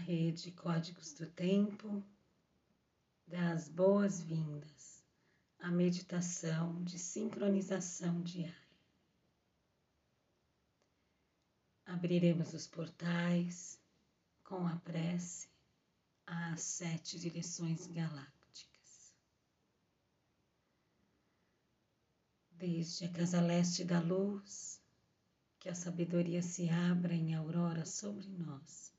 rede Códigos do Tempo das boas-vindas à meditação de sincronização diária. Abriremos os portais com a prece às sete direções galácticas. Desde a casa leste da luz, que a sabedoria se abra em aurora sobre nós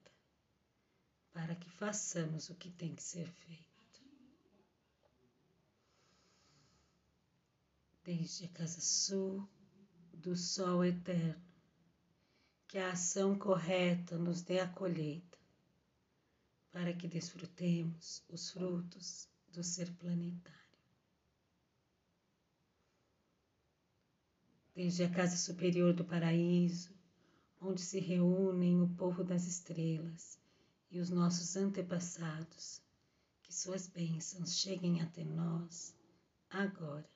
para que façamos o que tem que ser feito. Desde a casa sul do sol eterno, que a ação correta nos dê a colheita, para que desfrutemos os frutos do ser planetário. Desde a casa superior do paraíso, onde se reúnem o povo das estrelas e os nossos antepassados, que suas bênçãos cheguem até nós agora.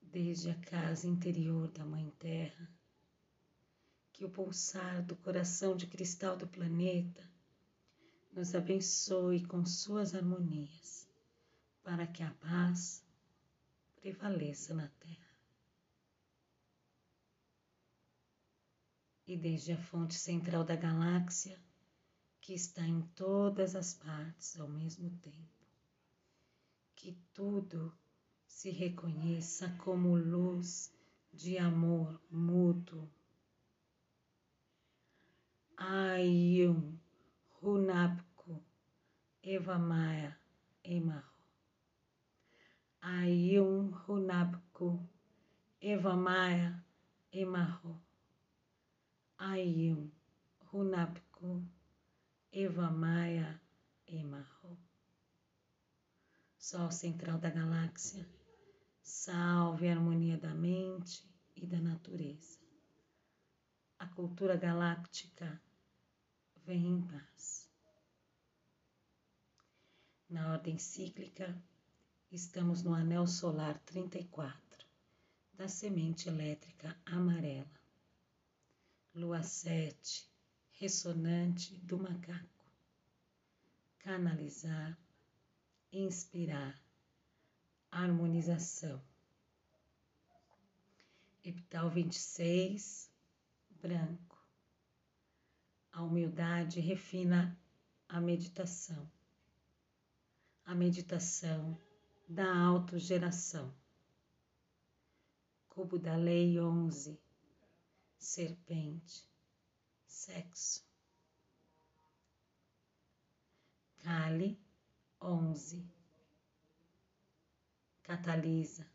Desde a casa interior da Mãe Terra, que o pulsar do coração de cristal do planeta nos abençoe com suas harmonias, para que a paz prevaleça na Terra. E desde a fonte central da galáxia, que está em todas as partes ao mesmo tempo. Que tudo se reconheça como luz de amor mútuo. Ayum Hunapku Evamaya Emaho. Ayum Hunapku Evamaya Emaho. Ayum, Hunapku, Eva Maia, Emarro. Sol central da galáxia, salve a harmonia da mente e da natureza. A cultura galáctica vem em paz. Na ordem cíclica, estamos no anel solar 34 da semente elétrica amarela lua sete, ressonante do macaco. Canalizar, inspirar, harmonização. Epital 26, branco. A humildade refina a meditação. A meditação da autogeração. Cubo da Lei 11 serpente, sexo. Cali, onze. Catalisa,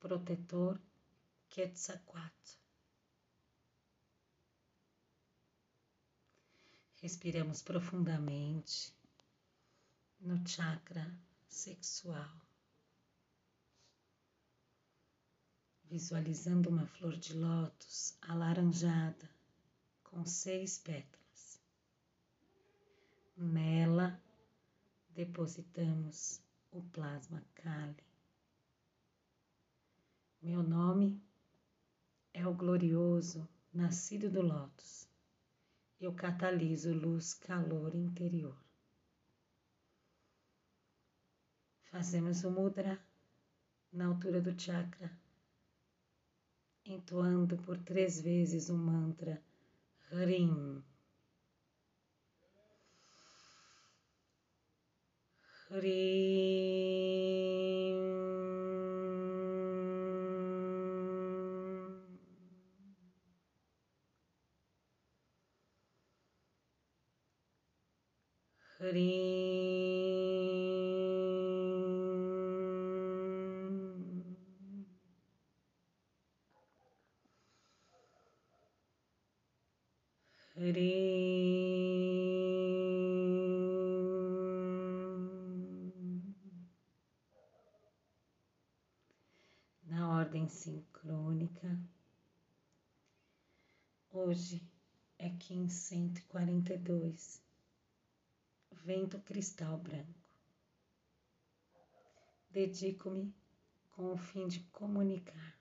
protetor, Quetzalcoatl. Respiramos profundamente no chakra sexual. Visualizando uma flor de lótus alaranjada com seis pétalas. Nela depositamos o plasma Kali. Meu nome é o glorioso nascido do lótus. Eu cataliso luz, calor interior. Fazemos o mudra na altura do chakra entoando por três vezes o mantra Hrim. Hrim. Hrim. Hoje é Kim 142, vento cristal branco. Dedico-me com o fim de comunicar,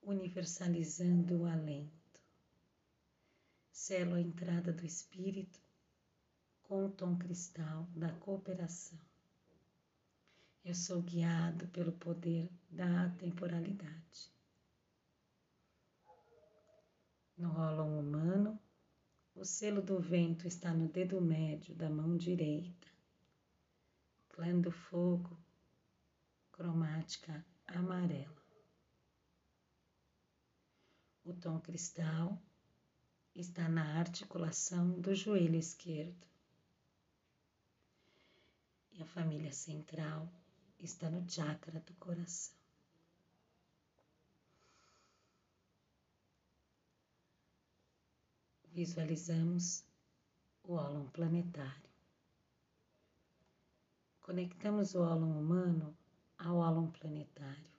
universalizando o alento. Selo a entrada do espírito com o tom cristal da cooperação. Eu sou guiado pelo poder da atemporalidade. No rolo humano, o selo do vento está no dedo médio da mão direita. Clã do fogo, cromática amarela. O tom cristal está na articulação do joelho esquerdo. E a família central está no chakra do coração. Visualizamos o ólon planetário. Conectamos o ólon humano ao ólon planetário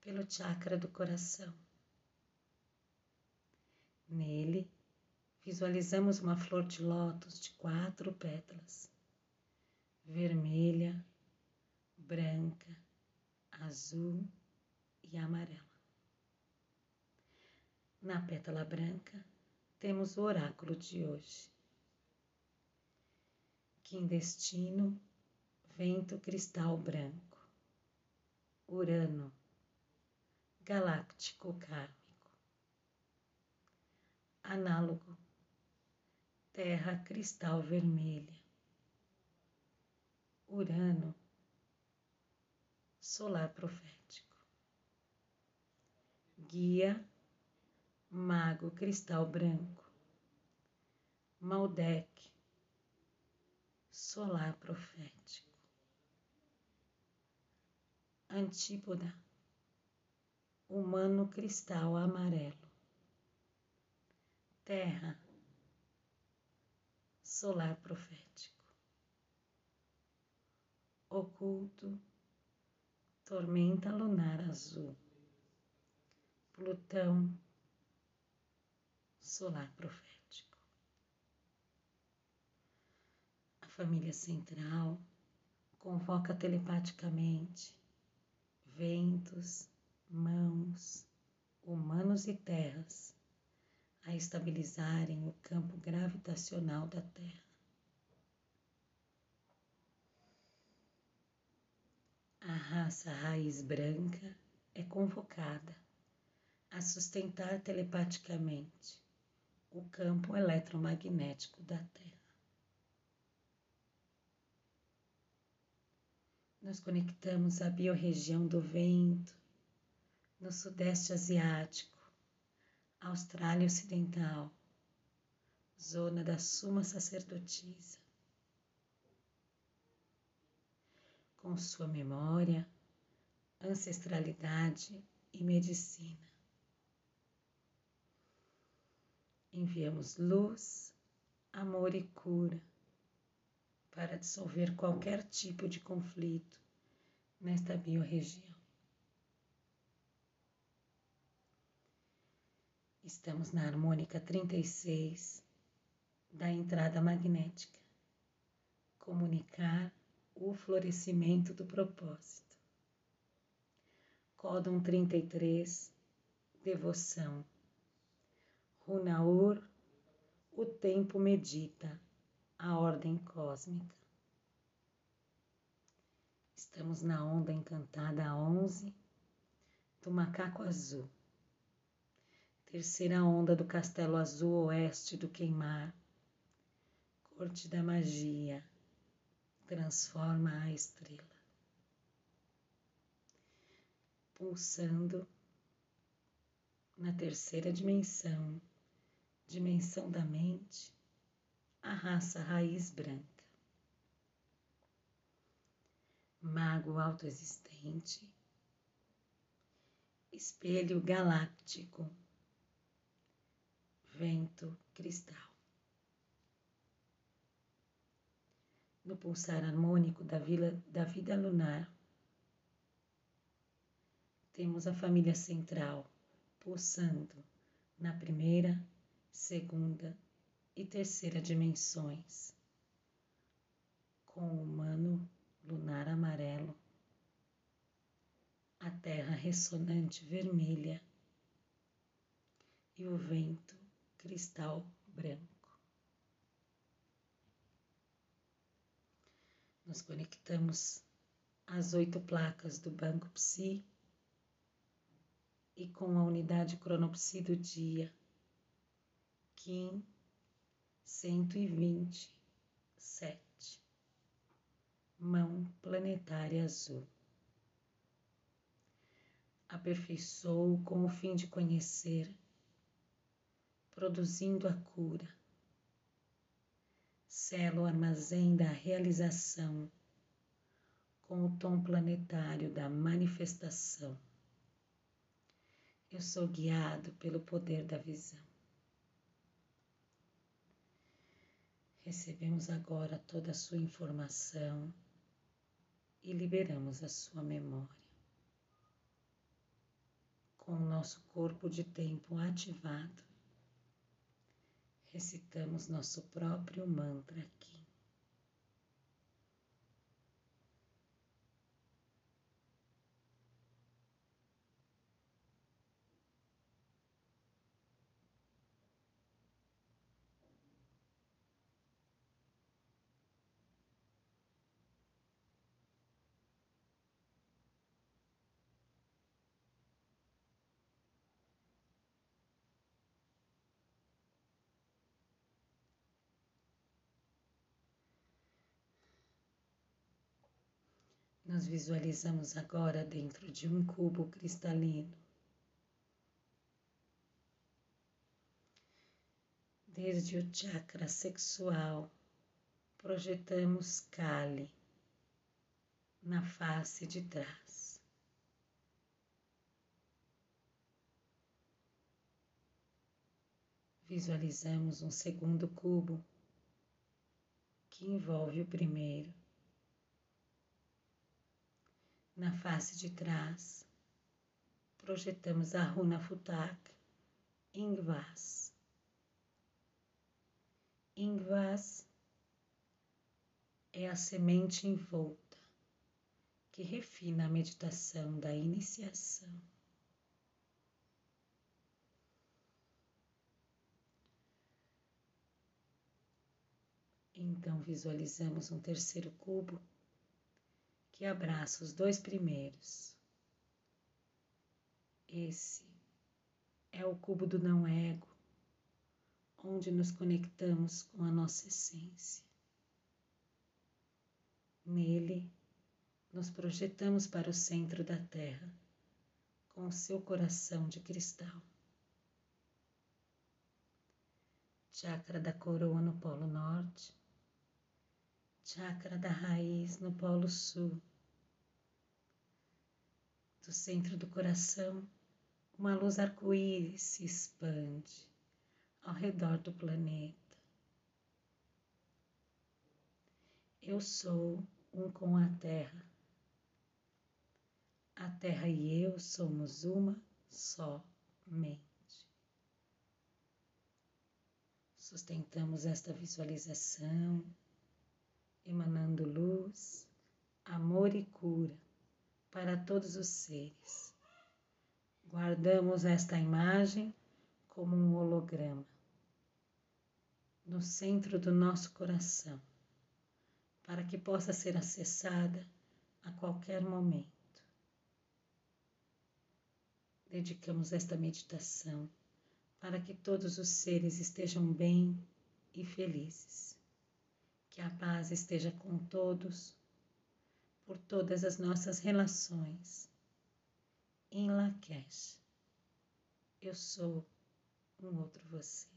pelo chakra do coração. Nele, visualizamos uma flor de lótus de quatro pétalas, vermelha, branca, azul e amarela. Na pétala branca temos o oráculo de hoje. Quindestino, vento cristal branco, Urano, galáctico kármico, análogo, terra cristal vermelha, Urano, solar profético. Guia, mago cristal branco. Maldec, solar profético. Antípoda, humano cristal amarelo. Terra, solar profético. Oculto, tormenta lunar azul, Plutão, solar profético. A família central convoca telepaticamente ventos, mãos, humanos e terras a estabilizarem o campo gravitacional da Terra. a raça raiz branca é convocada a sustentar telepaticamente o campo eletromagnético da Terra. Nos conectamos à biorregião do vento, no Sudeste Asiático, Austrália Ocidental, zona da Suma Sacerdotisa. com sua memória, ancestralidade e medicina. Enviamos luz, amor e cura para dissolver qualquer tipo de conflito nesta biorregião. Estamos na harmônica 36 da entrada magnética. Comunicar o florescimento do propósito. Códon 33, devoção. Runaur, o tempo medita, a ordem cósmica. Estamos na onda encantada 11 do macaco azul. Terceira onda do castelo azul oeste do queimar. Corte da magia transforma a estrela, pulsando na terceira dimensão, dimensão da mente, a raça raiz branca. Mago autoexistente, espelho galáctico, vento cristal. no pulsar harmônico da, vila, da vida lunar. temos a família central pulsando na primeira, segunda e terceira dimensões, com o humano lunar amarelo, a terra ressonante vermelha e o vento cristal branco. Nos conectamos às oito placas do Banco Psi e com a unidade cronopsi do dia, Kim 127, mão planetária azul. Aperfeiçoou com o fim de conhecer, produzindo a cura. O armazém da realização com o tom planetário da manifestação eu sou guiado pelo poder da visão. Recebemos agora toda a sua informação e liberamos a sua memória. Com o nosso corpo de tempo ativado, recitamos nosso próprio mantra aqui. Nos visualizamos agora dentro de um cubo cristalino. Desde o chakra sexual, projetamos Kali na face de trás. Visualizamos um segundo cubo que envolve o primeiro na face de trás, projetamos a runa Futak Ingvas. Ingvas é a semente envolta que refina a meditação da iniciação. Então visualizamos um terceiro cubo que abraça os dois primeiros. Esse é o cubo do não ego, onde nos conectamos com a nossa essência. Nele, nos projetamos para o centro da Terra, com o seu coração de cristal. Chakra da coroa no Polo Norte chakra da raiz no Polo Sul. Do centro do coração, uma luz arco-íris se expande ao redor do planeta. Eu sou um com a Terra. A Terra e eu somos uma só mente. Sustentamos esta visualização emanando luz, amor e cura para todos os seres. Guardamos esta imagem como um holograma no centro do nosso coração, para que possa ser acessada a qualquer momento. Dedicamos esta meditação para que todos os seres estejam bem e felizes. Que a paz esteja com todos, por todas as nossas relações. Em Lakesh, eu sou um outro você.